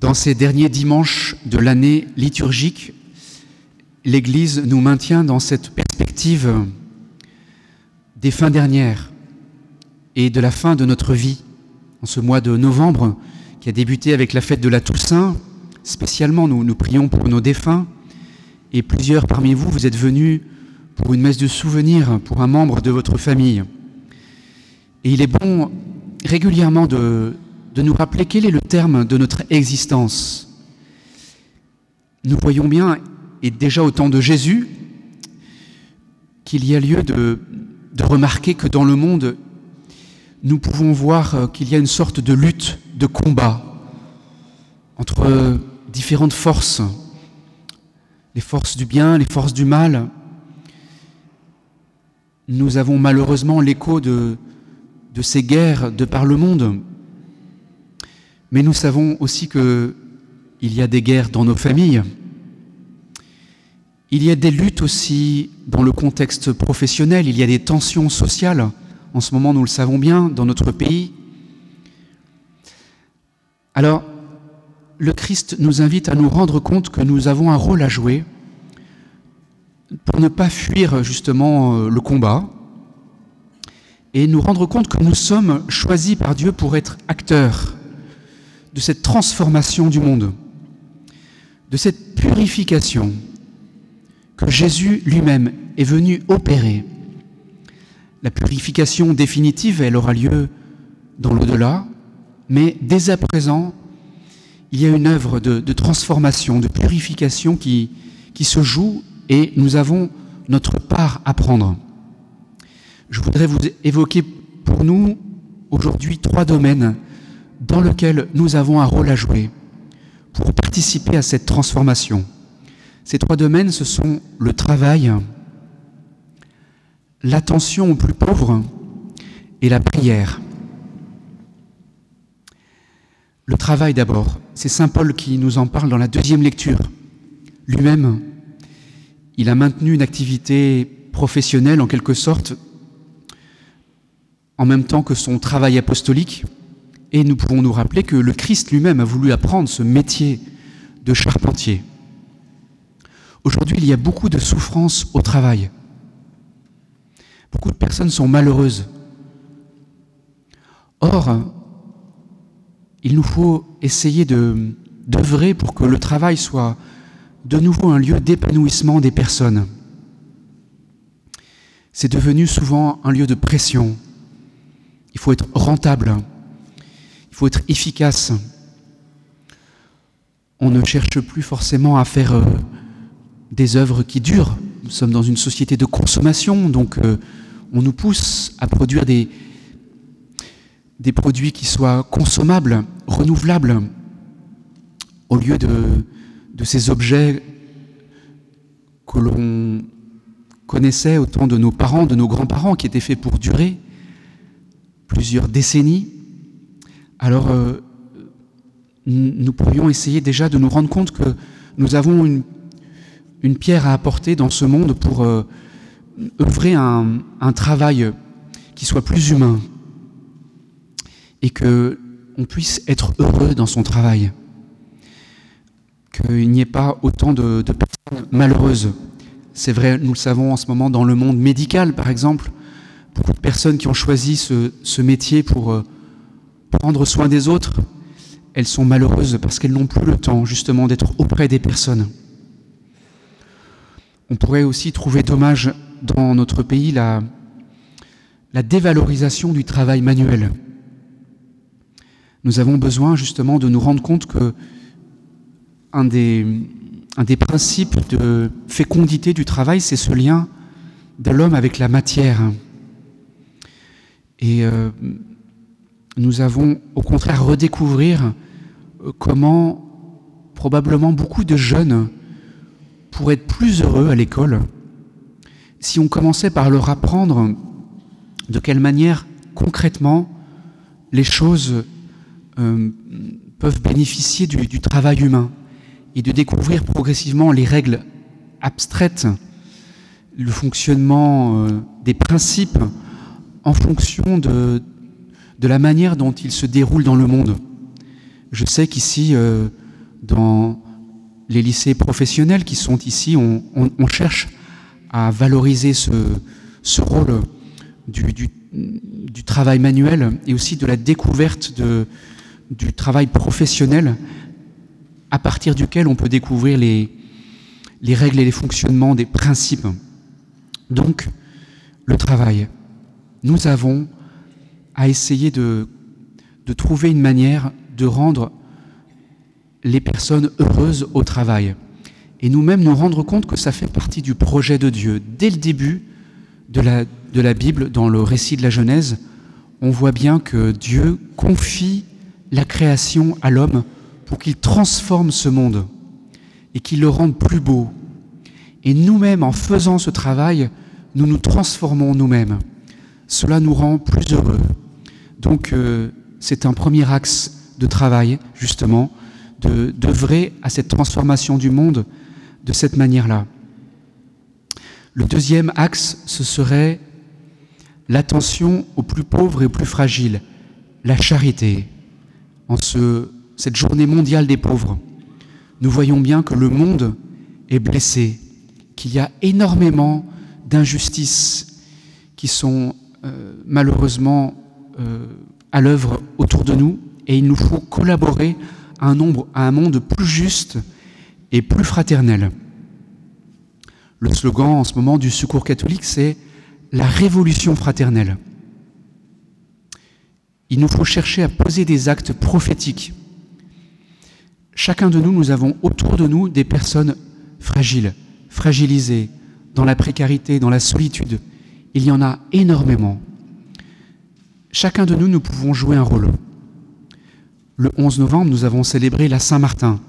Dans ces derniers dimanches de l'année liturgique, l'Église nous maintient dans cette perspective des fins dernières et de la fin de notre vie. En ce mois de novembre, qui a débuté avec la fête de la Toussaint, spécialement nous, prions pour nos défunts, et plusieurs parmi vous, vous êtes venus pour une messe de souvenir pour un membre de votre famille. Et il est bon régulièrement de, de nous rappeler quel est le terme de notre existence. Nous voyons bien, et déjà au temps de Jésus, qu'il y a lieu de, remarquer que dans le monde, nous pouvons voir qu'il y a une sorte de lutte, de combat entre différentes forces, les forces du bien, les forces du mal. Nous avons malheureusement l'écho de ces guerres de par le monde. Mais nous savons aussi qu'il y a des guerres dans nos familles. Il y a des luttes aussi dans le contexte professionnel, il y a des tensions sociales. En ce moment, nous le savons bien, dans notre pays. Alors, le Christ nous invite à nous rendre compte que nous avons un rôle à jouer pour ne pas fuir justement euh, le combat et nous rendre compte que nous sommes choisis par Dieu pour être acteurs de cette transformation du monde, de cette purification que Jésus lui-même est venu opérer. La purification définitive, elle aura lieu dans l'au-delà, mais dès à présent, il y a une œuvre de, transformation, de purification qui, qui se joue et nous avons notre part à prendre. Je voudrais vous évoquer pour nous aujourd'hui trois domaines dans lesquels nous avons un rôle à jouer pour participer à cette transformation. Ces trois domaines, ce sont le travail, l'attention aux plus pauvres et la prière. Le travail d'abord, c'est Saint Paul qui nous en parle dans la deuxième lecture. Lui-même, il a maintenu une activité professionnelle en quelque sorte en même temps que son travail apostolique, et nous pouvons nous rappeler que le Christ lui-même a voulu apprendre ce métier de charpentier. Aujourd'hui, il y a beaucoup de souffrance au travail. Beaucoup de personnes sont malheureuses. Or, il nous faut essayer d'œuvrer pour que le travail soit de nouveau un lieu d'épanouissement des personnes. C'est devenu souvent un lieu de pression. Il faut être rentable. Il faut être efficace. On ne cherche plus forcément à faire euh, des œuvres qui durent. Nous sommes dans une société de consommation, donc euh, on nous pousse à produire des, produits qui soient consommables, renouvelables, au lieu de, de ces objets que l'on connaissait au temps de nos parents, de nos grands-parents, qui étaient faits pour durer plusieurs décennies. Alors, euh, nous pourrions essayer déjà de nous rendre compte que nous avons une, pierre à apporter dans ce monde pour euh, œuvrer un, travail qui soit plus humain et que on puisse être heureux dans son travail, qu'il n'y ait pas autant de, personnes malheureuses. C'est vrai, nous le savons en ce moment dans le monde médical, par exemple, beaucoup de personnes qui ont choisi ce, ce métier pour euh, prendre soin des autres, elles sont malheureuses parce qu'elles n'ont plus le temps justement d'être auprès des personnes. On pourrait aussi trouver dommage dans notre pays la, dévalorisation du travail manuel. Nous avons besoin justement de nous rendre compte que un des, un des principes de fécondité du travail, c'est ce lien de l'homme avec la matière. Et euh, nous avons au contraire redécouvrir euh, comment probablement beaucoup de jeunes pourraient être plus heureux à l'école si on commençait par leur apprendre de quelle manière concrètement les choses euh, peuvent bénéficier du, travail humain et de découvrir progressivement les règles abstraites, le fonctionnement euh, des principes en fonction de, de la manière dont ils se déroulent dans le monde. Je sais qu'ici, euh, dans les lycées professionnels qui sont ici, on, cherche à valoriser ce, rôle du, travail manuel et aussi de la découverte du travail professionnel à partir duquel on peut découvrir les règles et les fonctionnements des principes. Donc, le travail. Nous avons à essayer de, de trouver une manière de rendre les personnes heureuses au travail. Et nous-mêmes nous rendre compte que ça fait partie du projet de Dieu. Dès le début de la, de la Bible, dans le récit de la Genèse, on voit bien que Dieu confie la création à l'homme pour qu'il transforme ce monde et qu'il le rende plus beau. Et nous-mêmes, en faisant ce travail, nous nous transformons nous-mêmes. Cela nous rend plus heureux. Donc euh, c'est un premier axe de travail, justement, d'œuvrer à cette transformation du monde de cette manière-là. Le deuxième axe, ce serait l'attention aux plus pauvres et aux plus fragiles, la charité. En ce, cette journée mondiale des pauvres, nous voyons bien que le monde est blessé, qu'il y a énormément d'injustices qui sont euh, malheureusement à l'œuvre autour de nous, et il nous faut collaborer à un, monde plus juste et plus fraternel. Le slogan en ce moment du Secours catholique, c'est la révolution fraternelle. Il nous faut chercher à poser des actes prophétiques. Chacun de nous, nous avons autour de nous des personnes fragiles, fragilisés, dans la précarité, dans la solitude. Il y en a énormément. Chacun de nous, nous pouvons jouer un rôle. Le 11 novembre, nous avons célébré la Saint-Martin.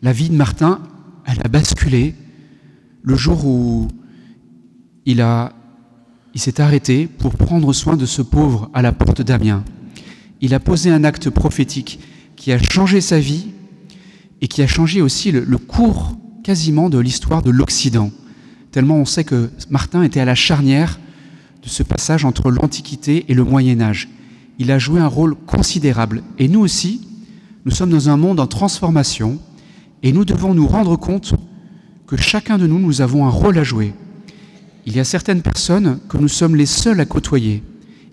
La vie de Martin, elle a basculé le jour où il, s'est arrêté pour prendre soin de ce pauvre à la porte d'Amiens. Il a posé un acte prophétique qui a changé sa vie et qui a changé aussi le cours quasiment de l'histoire de l'Occident, tellement on sait que Martin était à la charnière ce passage entre l'Antiquité et le Moyen Âge. Il a joué un rôle considérable. Et nous aussi, nous sommes dans un monde en transformation et nous devons nous rendre compte que chacun de nous, nous avons un rôle à jouer. Il y a certaines personnes que nous sommes les seuls à côtoyer.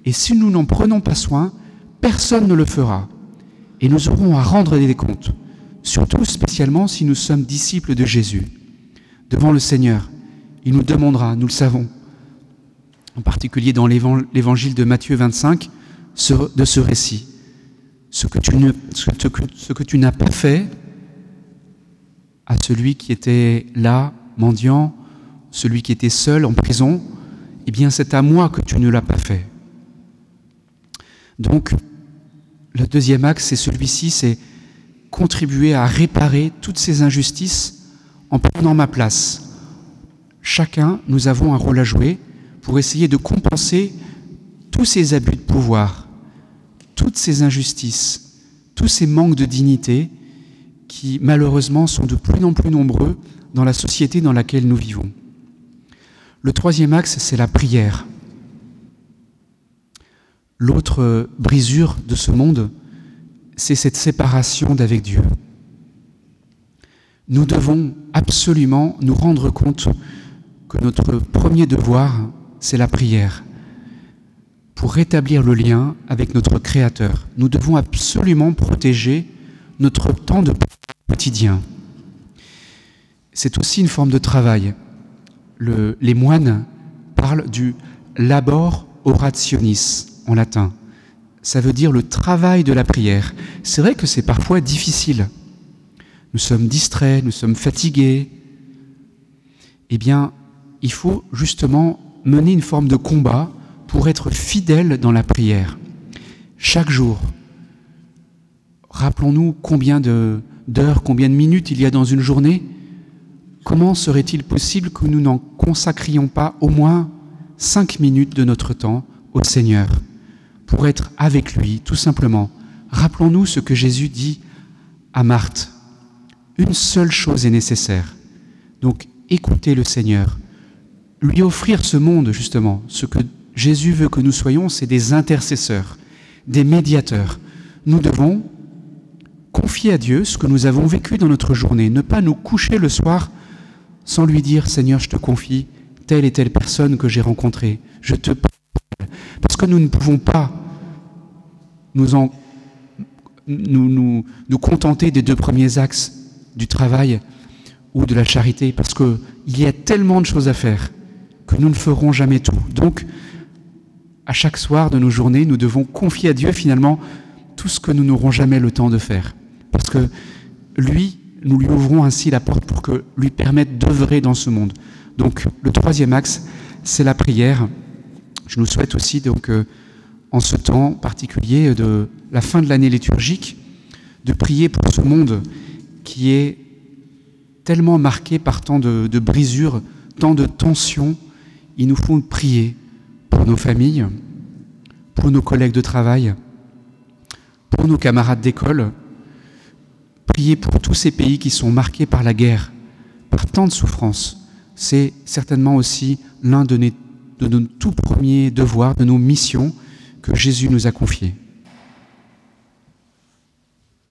Et si nous n'en prenons pas soin, personne ne le fera. Et nous aurons à rendre des comptes surtout spécialement si nous sommes disciples de Jésus. Devant le Seigneur, il nous demandera, nous le savons, en particulier dans l'évangile de Matthieu 25, de ce récit. Ce que tu, n'as pas fait à celui qui était là, mendiant, celui qui était seul en prison, eh bien c'est à moi que tu ne l'as pas fait. Donc, le deuxième axe, c'est celui-ci, c'est contribuer à réparer toutes ces injustices en prenant ma place. Chacun, nous avons un rôle à jouer pour essayer de compenser tous ces abus de pouvoir, toutes ces injustices, tous ces manques de dignité qui malheureusement sont de plus en plus nombreux dans la société dans laquelle nous vivons. Le troisième axe, c'est la prière. L'autre brisure de ce monde, c'est cette séparation d'avec Dieu. Nous devons absolument nous rendre compte que notre premier devoir, c'est la prière. Pour rétablir le lien avec notre Créateur, nous devons absolument protéger notre temps de quotidien. C'est aussi une forme de travail. les moines parlent du labor orationis en latin ça veut dire le travail de la prière. C'est vrai que c'est parfois difficile. Nous sommes distraits, nous sommes fatigués. Eh bien, il faut justement mener une forme de combat pour être fidèle dans la prière. Chaque jour, rappelons-nous combien d'heures, combien de minutes il y a dans une journée. Comment serait-il possible que nous n'en consacrions pas au moins cinq minutes de notre temps au Seigneur pour être avec lui, tout simplement. Rappelons-nous ce que Jésus dit à Marthe. Une seule chose est nécessaire. Donc écoutez le Seigneur. Lui offrir ce monde, justement. Ce que Jésus veut que nous soyons, c'est des intercesseurs, des médiateurs. Nous devons confier à Dieu ce que nous avons vécu dans notre journée, ne pas nous coucher le soir sans lui dire Seigneur, je te confie telle et telle personne que j'ai rencontrée, je te parce que nous ne pouvons pas nous, nous contenter des deux premiers axes du travail ou de la charité, parce qu'il y a tellement de choses à faire nous ne ferons jamais tout. Donc, à chaque soir de nos journées, nous devons confier à Dieu finalement tout ce que nous n'aurons jamais le temps de faire. Parce que lui, nous lui ouvrons ainsi la porte pour que lui permette d'œuvrer dans ce monde. Donc, le troisième axe, c'est la prière. Je nous souhaite aussi, donc, euh, en ce temps particulier de la fin de l'année liturgique, de prier pour ce monde qui est tellement marqué par tant de brisures, tant de tensions. Il nous faut prier pour nos familles, pour nos collègues de travail, pour nos camarades d'école, prier pour tous ces pays qui sont marqués par la guerre, par tant de souffrances. C'est certainement aussi l'un de, nos tout premiers devoirs, de nos missions que Jésus nous a confiés.